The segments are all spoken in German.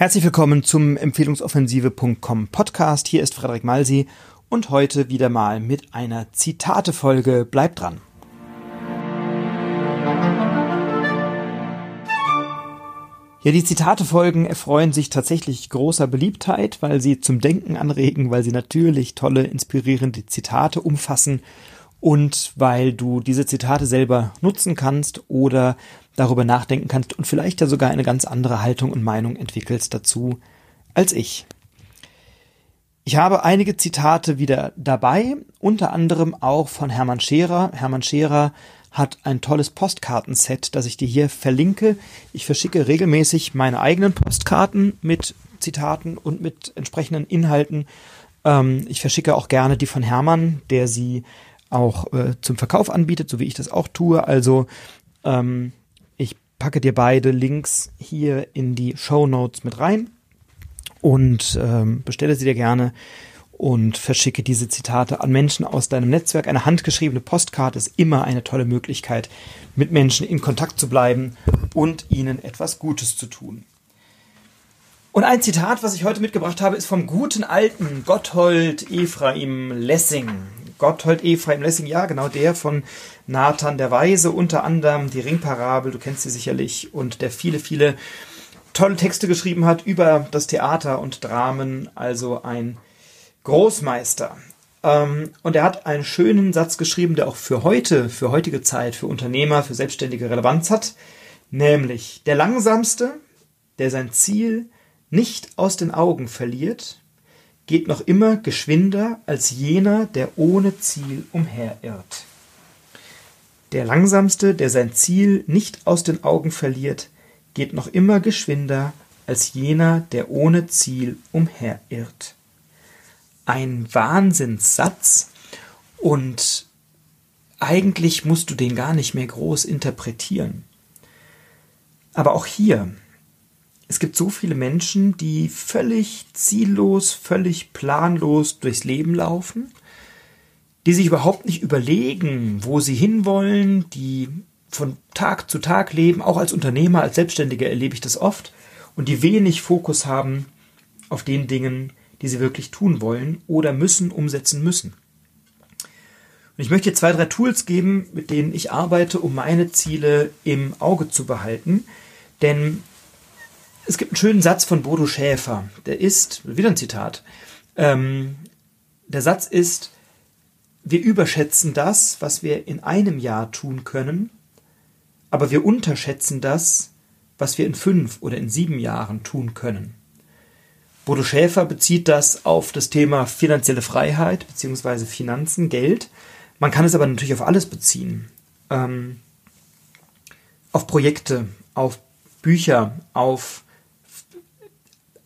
Herzlich willkommen zum Empfehlungsoffensive.com Podcast. Hier ist Frederik Malsi und heute wieder mal mit einer Zitatefolge. Bleibt dran. Ja, die Zitatefolgen erfreuen sich tatsächlich großer Beliebtheit, weil sie zum Denken anregen, weil sie natürlich tolle, inspirierende Zitate umfassen und weil du diese Zitate selber nutzen kannst oder darüber nachdenken kannst und vielleicht ja sogar eine ganz andere Haltung und Meinung entwickelst dazu als ich. Ich habe einige Zitate wieder dabei, unter anderem auch von Hermann Scherer. Hermann Scherer hat ein tolles Postkartenset, das ich dir hier verlinke. Ich verschicke regelmäßig meine eigenen Postkarten mit Zitaten und mit entsprechenden Inhalten. Ähm, ich verschicke auch gerne die von Hermann, der sie auch äh, zum Verkauf anbietet, so wie ich das auch tue. Also ähm, ich packe dir beide Links hier in die Show Notes mit rein und ähm, bestelle sie dir gerne und verschicke diese Zitate an Menschen aus deinem Netzwerk. Eine handgeschriebene Postkarte ist immer eine tolle Möglichkeit, mit Menschen in Kontakt zu bleiben und ihnen etwas Gutes zu tun. Und ein Zitat, was ich heute mitgebracht habe, ist vom guten alten Gotthold Ephraim Lessing. Gotthold Ephraim Lessing, ja, genau der von Nathan der Weise, unter anderem die Ringparabel, du kennst sie sicherlich, und der viele, viele tolle Texte geschrieben hat über das Theater und Dramen, also ein Großmeister. Ähm, und er hat einen schönen Satz geschrieben, der auch für heute, für heutige Zeit, für Unternehmer, für Selbstständige Relevanz hat, nämlich der Langsamste, der sein Ziel nicht aus den Augen verliert, geht noch immer geschwinder als jener, der ohne Ziel umherirrt. Der Langsamste, der sein Ziel nicht aus den Augen verliert, geht noch immer geschwinder als jener, der ohne Ziel umherirrt. Ein Wahnsinnssatz und eigentlich musst du den gar nicht mehr groß interpretieren. Aber auch hier, es gibt so viele Menschen, die völlig ziellos, völlig planlos durchs Leben laufen, die sich überhaupt nicht überlegen, wo sie hinwollen, die von Tag zu Tag leben, auch als Unternehmer, als Selbstständiger erlebe ich das oft, und die wenig Fokus haben auf den Dingen, die sie wirklich tun wollen oder müssen, umsetzen müssen. Und ich möchte zwei, drei Tools geben, mit denen ich arbeite, um meine Ziele im Auge zu behalten. Denn es gibt einen schönen Satz von Bodo Schäfer. Der ist, wieder ein Zitat, ähm, der Satz ist, wir überschätzen das, was wir in einem Jahr tun können, aber wir unterschätzen das, was wir in fünf oder in sieben Jahren tun können. Bodo Schäfer bezieht das auf das Thema finanzielle Freiheit bzw. Finanzen, Geld. Man kann es aber natürlich auf alles beziehen. Ähm, auf Projekte, auf Bücher, auf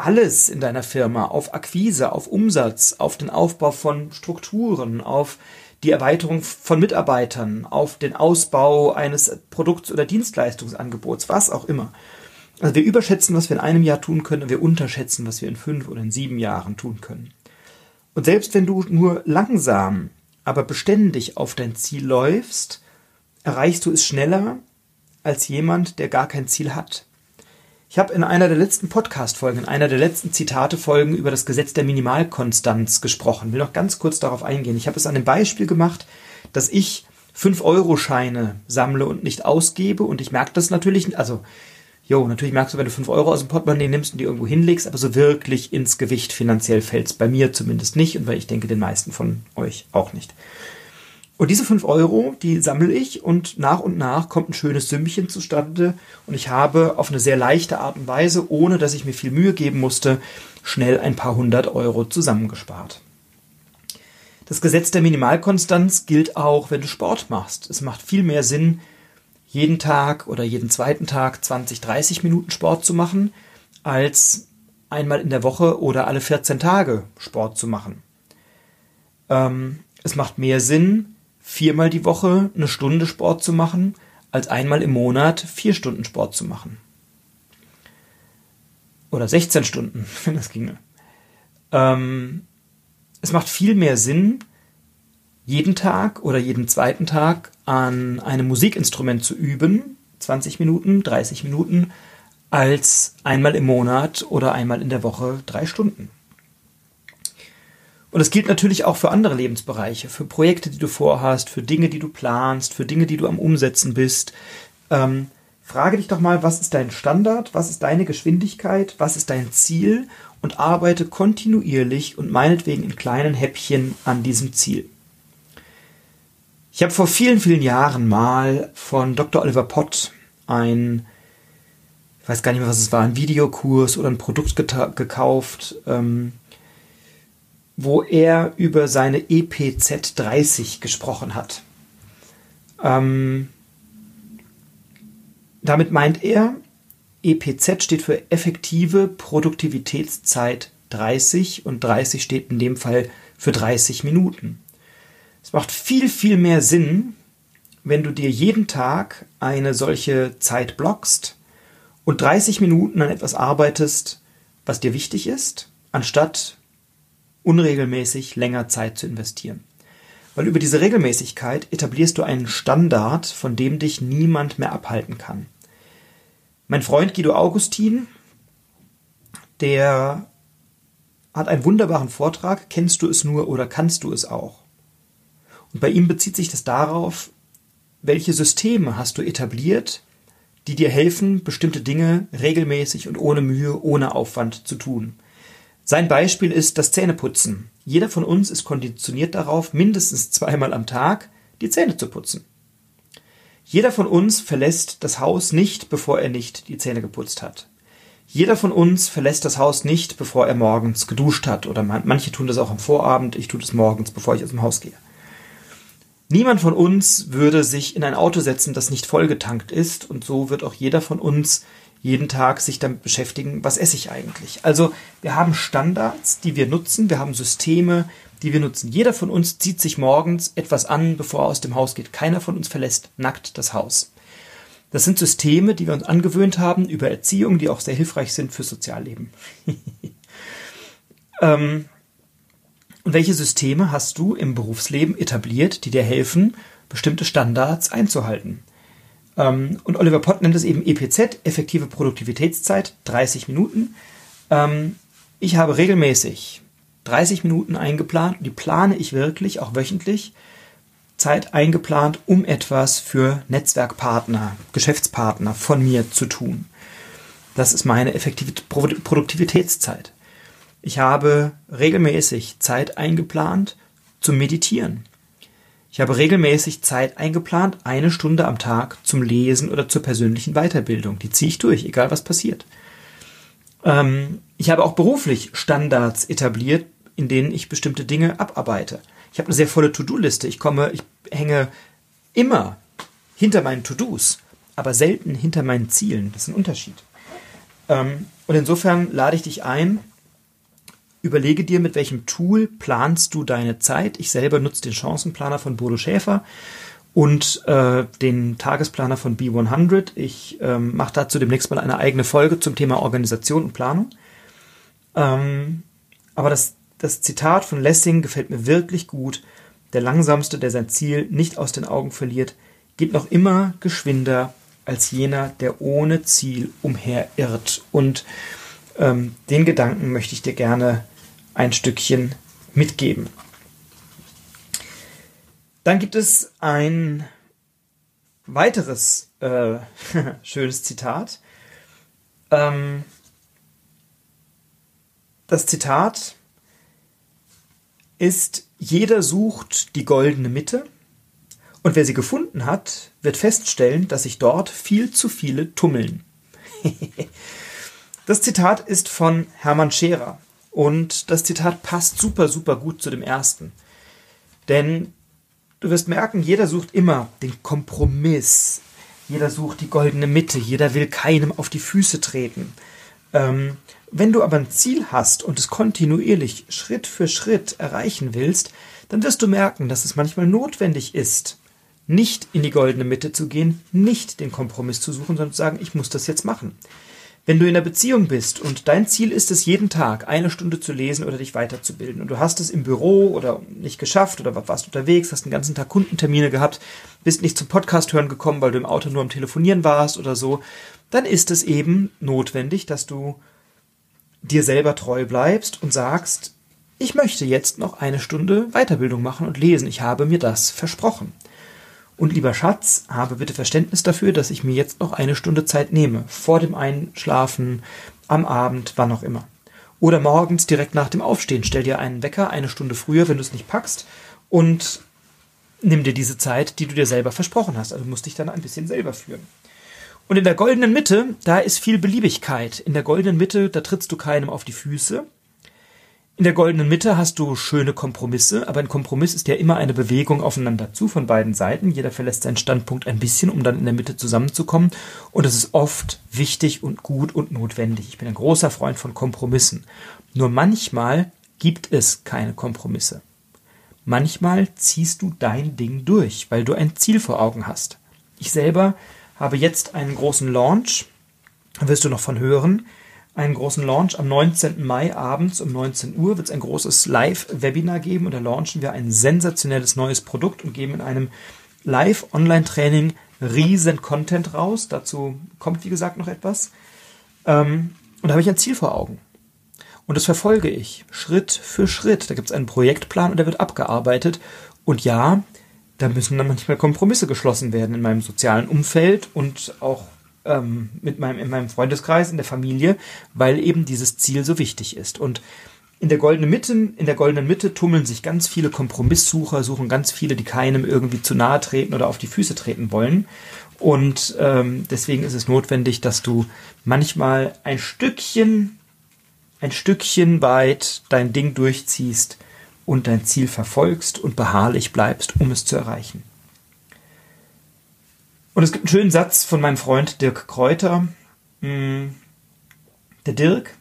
alles in deiner Firma auf Akquise, auf Umsatz, auf den Aufbau von Strukturen, auf die Erweiterung von Mitarbeitern, auf den Ausbau eines Produkts- oder Dienstleistungsangebots, was auch immer. Also wir überschätzen, was wir in einem Jahr tun können, und wir unterschätzen, was wir in fünf oder in sieben Jahren tun können. Und selbst wenn du nur langsam, aber beständig auf dein Ziel läufst, erreichst du es schneller als jemand, der gar kein Ziel hat. Ich habe in einer der letzten Podcast-Folgen, in einer der letzten Zitate-Folgen über das Gesetz der Minimalkonstanz gesprochen. Will noch ganz kurz darauf eingehen. Ich habe es an dem Beispiel gemacht, dass ich 5-Euro-Scheine sammle und nicht ausgebe und ich merke das natürlich, also, jo, natürlich merkst du, wenn du 5 Euro aus dem Portemonnaie nimmst und die irgendwo hinlegst, aber so wirklich ins Gewicht finanziell fällt es bei mir zumindest nicht und weil ich denke, den meisten von euch auch nicht. Und diese fünf Euro, die sammle ich und nach und nach kommt ein schönes Sümmchen zustande und ich habe auf eine sehr leichte Art und Weise, ohne dass ich mir viel Mühe geben musste, schnell ein paar hundert Euro zusammengespart. Das Gesetz der Minimalkonstanz gilt auch, wenn du Sport machst. Es macht viel mehr Sinn, jeden Tag oder jeden zweiten Tag 20, 30 Minuten Sport zu machen, als einmal in der Woche oder alle 14 Tage Sport zu machen. Ähm, es macht mehr Sinn, viermal die Woche eine Stunde Sport zu machen, als einmal im Monat vier Stunden Sport zu machen. Oder 16 Stunden, wenn das ginge. Ähm, es macht viel mehr Sinn, jeden Tag oder jeden zweiten Tag an einem Musikinstrument zu üben, 20 Minuten, 30 Minuten, als einmal im Monat oder einmal in der Woche drei Stunden. Und das gilt natürlich auch für andere Lebensbereiche, für Projekte, die du vorhast, für Dinge, die du planst, für Dinge, die du am Umsetzen bist. Ähm, frage dich doch mal, was ist dein Standard, was ist deine Geschwindigkeit, was ist dein Ziel und arbeite kontinuierlich und meinetwegen in kleinen Häppchen an diesem Ziel. Ich habe vor vielen, vielen Jahren mal von Dr. Oliver Pott ein ich weiß gar nicht mehr, was es war, ein Videokurs oder ein Produkt gekauft, ähm, wo er über seine EPZ 30 gesprochen hat. Ähm, damit meint er, EPZ steht für effektive Produktivitätszeit 30 und 30 steht in dem Fall für 30 Minuten. Es macht viel, viel mehr Sinn, wenn du dir jeden Tag eine solche Zeit blockst und 30 Minuten an etwas arbeitest, was dir wichtig ist, anstatt unregelmäßig länger Zeit zu investieren. Weil über diese Regelmäßigkeit etablierst du einen Standard, von dem dich niemand mehr abhalten kann. Mein Freund Guido Augustin, der hat einen wunderbaren Vortrag, kennst du es nur oder kannst du es auch? Und bei ihm bezieht sich das darauf, welche Systeme hast du etabliert, die dir helfen, bestimmte Dinge regelmäßig und ohne Mühe, ohne Aufwand zu tun. Sein Beispiel ist das Zähneputzen. Jeder von uns ist konditioniert darauf, mindestens zweimal am Tag die Zähne zu putzen. Jeder von uns verlässt das Haus nicht, bevor er nicht die Zähne geputzt hat. Jeder von uns verlässt das Haus nicht, bevor er morgens geduscht hat. Oder manche tun das auch am Vorabend, ich tue das morgens, bevor ich aus dem Haus gehe. Niemand von uns würde sich in ein Auto setzen, das nicht vollgetankt ist, und so wird auch jeder von uns jeden Tag sich damit beschäftigen, was esse ich eigentlich. Also wir haben Standards, die wir nutzen, wir haben Systeme, die wir nutzen. Jeder von uns zieht sich morgens etwas an, bevor er aus dem Haus geht. Keiner von uns verlässt nackt das Haus. Das sind Systeme, die wir uns angewöhnt haben über Erziehung, die auch sehr hilfreich sind fürs Sozialleben. ähm, und welche Systeme hast du im Berufsleben etabliert, die dir helfen, bestimmte Standards einzuhalten? Ähm, und Oliver Pott nennt es eben EPZ, effektive Produktivitätszeit, 30 Minuten. Ähm, ich habe regelmäßig 30 Minuten eingeplant die plane ich wirklich, auch wöchentlich, Zeit eingeplant, um etwas für Netzwerkpartner, Geschäftspartner von mir zu tun. Das ist meine effektive Produktivitätszeit. Ich habe regelmäßig Zeit eingeplant zum Meditieren. Ich habe regelmäßig Zeit eingeplant, eine Stunde am Tag zum Lesen oder zur persönlichen Weiterbildung. Die ziehe ich durch, egal was passiert. Ähm, ich habe auch beruflich Standards etabliert, in denen ich bestimmte Dinge abarbeite. Ich habe eine sehr volle To-Do-Liste. Ich komme, ich hänge immer hinter meinen To-Dos, aber selten hinter meinen Zielen. Das ist ein Unterschied. Ähm, und insofern lade ich dich ein, Überlege dir, mit welchem Tool planst du deine Zeit. Ich selber nutze den Chancenplaner von Bodo Schäfer und äh, den Tagesplaner von B100. Ich ähm, mache dazu demnächst mal eine eigene Folge zum Thema Organisation und Planung. Ähm, aber das, das Zitat von Lessing gefällt mir wirklich gut. Der Langsamste, der sein Ziel nicht aus den Augen verliert, geht noch immer geschwinder als jener, der ohne Ziel umherirrt. Und ähm, den Gedanken möchte ich dir gerne ein Stückchen mitgeben. Dann gibt es ein weiteres äh, schönes Zitat. Ähm, das Zitat ist, jeder sucht die goldene Mitte und wer sie gefunden hat, wird feststellen, dass sich dort viel zu viele tummeln. das Zitat ist von Hermann Scherer. Und das Zitat passt super, super gut zu dem ersten. Denn du wirst merken, jeder sucht immer den Kompromiss. Jeder sucht die goldene Mitte. Jeder will keinem auf die Füße treten. Ähm, wenn du aber ein Ziel hast und es kontinuierlich Schritt für Schritt erreichen willst, dann wirst du merken, dass es manchmal notwendig ist, nicht in die goldene Mitte zu gehen, nicht den Kompromiss zu suchen, sondern zu sagen, ich muss das jetzt machen. Wenn du in einer Beziehung bist und dein Ziel ist es, jeden Tag eine Stunde zu lesen oder dich weiterzubilden und du hast es im Büro oder nicht geschafft oder warst unterwegs, hast den ganzen Tag Kundentermine gehabt, bist nicht zum Podcast hören gekommen, weil du im Auto nur am Telefonieren warst oder so, dann ist es eben notwendig, dass du dir selber treu bleibst und sagst, ich möchte jetzt noch eine Stunde Weiterbildung machen und lesen. Ich habe mir das versprochen. Und lieber Schatz, habe bitte Verständnis dafür, dass ich mir jetzt noch eine Stunde Zeit nehme. Vor dem Einschlafen, am Abend, wann auch immer. Oder morgens direkt nach dem Aufstehen. Stell dir einen Wecker eine Stunde früher, wenn du es nicht packst. Und nimm dir diese Zeit, die du dir selber versprochen hast. Also musst dich dann ein bisschen selber führen. Und in der goldenen Mitte, da ist viel Beliebigkeit. In der goldenen Mitte, da trittst du keinem auf die Füße. In der goldenen Mitte hast du schöne Kompromisse, aber ein Kompromiss ist ja immer eine Bewegung aufeinander zu von beiden Seiten. Jeder verlässt seinen Standpunkt ein bisschen, um dann in der Mitte zusammenzukommen. Und das ist oft wichtig und gut und notwendig. Ich bin ein großer Freund von Kompromissen. Nur manchmal gibt es keine Kompromisse. Manchmal ziehst du dein Ding durch, weil du ein Ziel vor Augen hast. Ich selber habe jetzt einen großen Launch, wirst du noch von hören einen großen Launch. Am 19. Mai abends um 19 Uhr wird es ein großes Live-Webinar geben und da launchen wir ein sensationelles neues Produkt und geben in einem Live-Online-Training riesen Content raus. Dazu kommt, wie gesagt, noch etwas. Ähm, und da habe ich ein Ziel vor Augen. Und das verfolge ich Schritt für Schritt. Da gibt es einen Projektplan und der wird abgearbeitet. Und ja, da müssen dann manchmal Kompromisse geschlossen werden in meinem sozialen Umfeld und auch ähm, mit meinem, in meinem Freundeskreis, in der Familie, weil eben dieses Ziel so wichtig ist. Und in der goldenen Mitte, in der goldenen Mitte tummeln sich ganz viele Kompromisssucher, suchen ganz viele, die keinem irgendwie zu nahe treten oder auf die Füße treten wollen. Und ähm, deswegen ist es notwendig, dass du manchmal ein Stückchen, ein Stückchen weit dein Ding durchziehst und dein Ziel verfolgst und beharrlich bleibst, um es zu erreichen. Und es gibt einen schönen Satz von meinem Freund Dirk Kräuter. Hm, der Dirk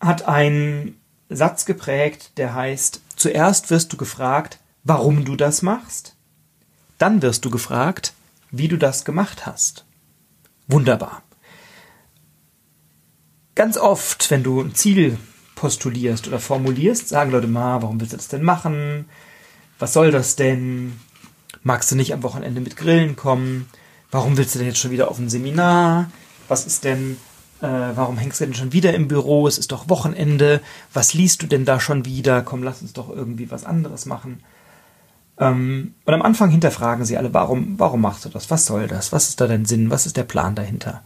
hat einen Satz geprägt, der heißt, zuerst wirst du gefragt, warum du das machst, dann wirst du gefragt, wie du das gemacht hast. Wunderbar. Ganz oft, wenn du ein Ziel postulierst oder formulierst, sagen Leute, ma, warum willst du das denn machen? Was soll das denn? Magst du nicht am Wochenende mit Grillen kommen? Warum willst du denn jetzt schon wieder auf ein Seminar? Was ist denn, äh, warum hängst du denn schon wieder im Büro? Es ist doch Wochenende. Was liest du denn da schon wieder? Komm, lass uns doch irgendwie was anderes machen. Ähm, und am Anfang hinterfragen sie alle, warum, warum machst du das? Was soll das? Was ist da dein Sinn? Was ist der Plan dahinter?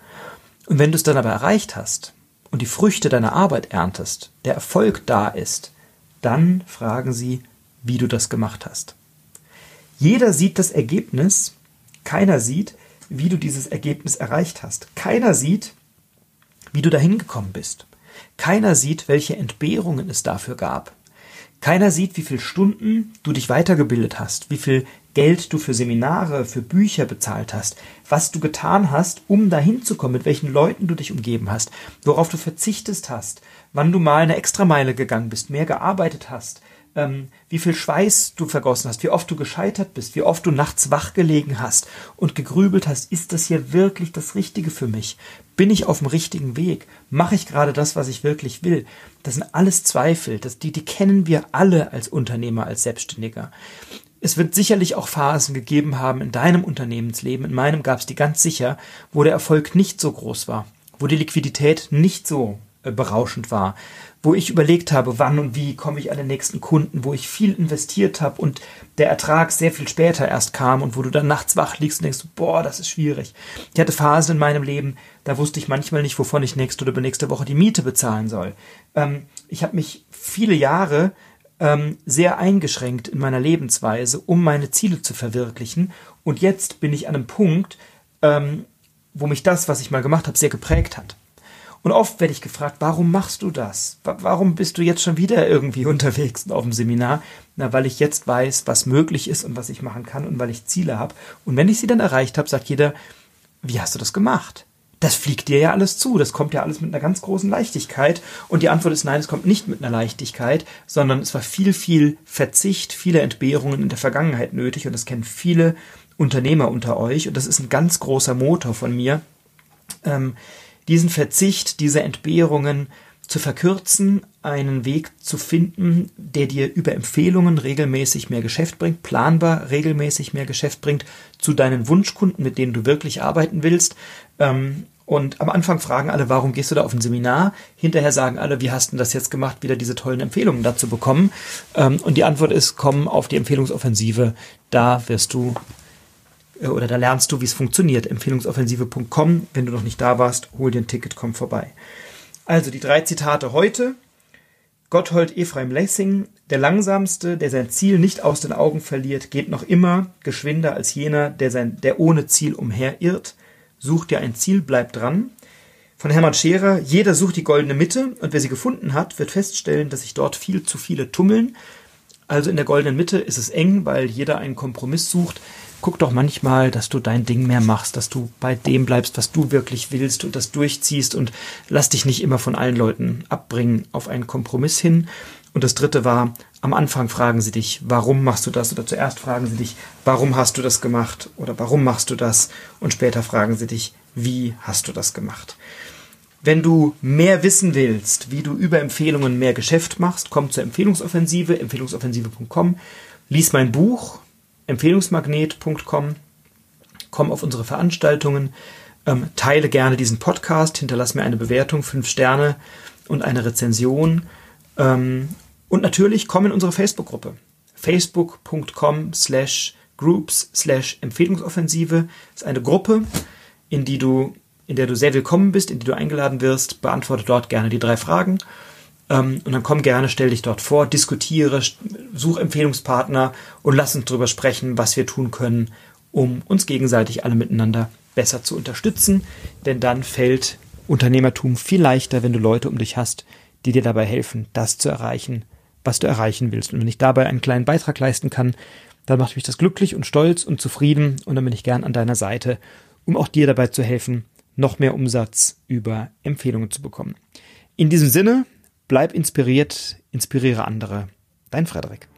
Und wenn du es dann aber erreicht hast und die Früchte deiner Arbeit erntest, der Erfolg da ist, dann fragen sie, wie du das gemacht hast. Jeder sieht das Ergebnis, keiner sieht, wie du dieses Ergebnis erreicht hast. Keiner sieht, wie du dahin gekommen bist. Keiner sieht, welche Entbehrungen es dafür gab. Keiner sieht, wie viele Stunden du dich weitergebildet hast, wie viel Geld du für Seminare, für Bücher bezahlt hast, was du getan hast, um dahin zu kommen, mit welchen Leuten du dich umgeben hast, worauf du verzichtest hast, wann du mal eine Extrameile gegangen bist, mehr gearbeitet hast, ähm, wie viel Schweiß du vergossen hast, wie oft du gescheitert bist, wie oft du nachts wach gelegen hast und gegrübelt hast, ist das hier wirklich das Richtige für mich? Bin ich auf dem richtigen Weg? Mache ich gerade das, was ich wirklich will? Das sind alles Zweifel, das, die, die kennen wir alle als Unternehmer, als Selbstständiger. Es wird sicherlich auch Phasen gegeben haben in deinem Unternehmensleben, in meinem gab es die ganz sicher, wo der Erfolg nicht so groß war, wo die Liquidität nicht so berauschend war, wo ich überlegt habe, wann und wie komme ich an den nächsten Kunden, wo ich viel investiert habe und der Ertrag sehr viel später erst kam und wo du dann nachts wach liegst und denkst, boah, das ist schwierig. Ich hatte Phasen in meinem Leben, da wusste ich manchmal nicht, wovon ich nächste oder übernächste Woche die Miete bezahlen soll. Ähm, ich habe mich viele Jahre ähm, sehr eingeschränkt in meiner Lebensweise, um meine Ziele zu verwirklichen. Und jetzt bin ich an einem Punkt, ähm, wo mich das, was ich mal gemacht habe, sehr geprägt hat. Und oft werde ich gefragt, warum machst du das? Warum bist du jetzt schon wieder irgendwie unterwegs auf dem Seminar? Na, weil ich jetzt weiß, was möglich ist und was ich machen kann und weil ich Ziele habe. Und wenn ich sie dann erreicht habe, sagt jeder, wie hast du das gemacht? Das fliegt dir ja alles zu, das kommt ja alles mit einer ganz großen Leichtigkeit. Und die Antwort ist nein, es kommt nicht mit einer Leichtigkeit, sondern es war viel, viel Verzicht, viele Entbehrungen in der Vergangenheit nötig und das kennen viele Unternehmer unter euch und das ist ein ganz großer Motor von mir, ähm, diesen Verzicht, diese Entbehrungen zu verkürzen, einen Weg zu finden, der dir über Empfehlungen regelmäßig mehr Geschäft bringt, planbar regelmäßig mehr Geschäft bringt, zu deinen Wunschkunden, mit denen du wirklich arbeiten willst. Ähm, und am Anfang fragen alle, warum gehst du da auf ein Seminar? Hinterher sagen alle, wie hast du das jetzt gemacht, wieder diese tollen Empfehlungen dazu bekommen? Ähm, und die Antwort ist, komm auf die Empfehlungsoffensive. Da wirst du oder da lernst du, wie es funktioniert. Empfehlungsoffensive.com. Wenn du noch nicht da warst, hol dir ein Ticket, komm vorbei. Also die drei Zitate heute. Gotthold Ephraim Lessing, der Langsamste, der sein Ziel nicht aus den Augen verliert, geht noch immer geschwinder als jener, der, sein, der ohne Ziel umherirrt. Such dir ein Ziel, bleib dran. Von Hermann Scherer, jeder sucht die goldene Mitte und wer sie gefunden hat, wird feststellen, dass sich dort viel zu viele tummeln. Also in der goldenen Mitte ist es eng, weil jeder einen Kompromiss sucht guck doch manchmal, dass du dein Ding mehr machst, dass du bei dem bleibst, was du wirklich willst und das durchziehst und lass dich nicht immer von allen Leuten abbringen auf einen Kompromiss hin. Und das dritte war, am Anfang fragen sie dich, warum machst du das? Oder zuerst fragen sie dich, warum hast du das gemacht? Oder warum machst du das? Und später fragen sie dich, wie hast du das gemacht? Wenn du mehr wissen willst, wie du über Empfehlungen mehr Geschäft machst, komm zur Empfehlungsoffensive, empfehlungsoffensive.com, lies mein Buch, empfehlungsmagnet.com, komm auf unsere Veranstaltungen, ähm, teile gerne diesen Podcast, hinterlass mir eine Bewertung, fünf Sterne und eine Rezension. Ähm, und natürlich komm in unsere Facebook-Gruppe. Facebook.com slash groups slash Empfehlungsoffensive ist eine Gruppe, in die du, in der du sehr willkommen bist, in die du eingeladen wirst. Beantworte dort gerne die drei Fragen ähm, und dann komm gerne, stell dich dort vor, diskutiere, such Empfehlungspartner und lass uns darüber sprechen, was wir tun können, um uns gegenseitig alle miteinander besser zu unterstützen. Denn dann fällt Unternehmertum viel leichter, wenn du Leute um dich hast, die dir dabei helfen, das zu erreichen, was du erreichen willst. Und wenn ich dabei einen kleinen Beitrag leisten kann, dann macht mich das glücklich und stolz und zufrieden und dann bin ich gern an deiner Seite, um auch dir dabei zu helfen, noch mehr Umsatz über Empfehlungen zu bekommen. In diesem Sinne, Bleib inspiriert, inspiriere andere. Dein Frederik.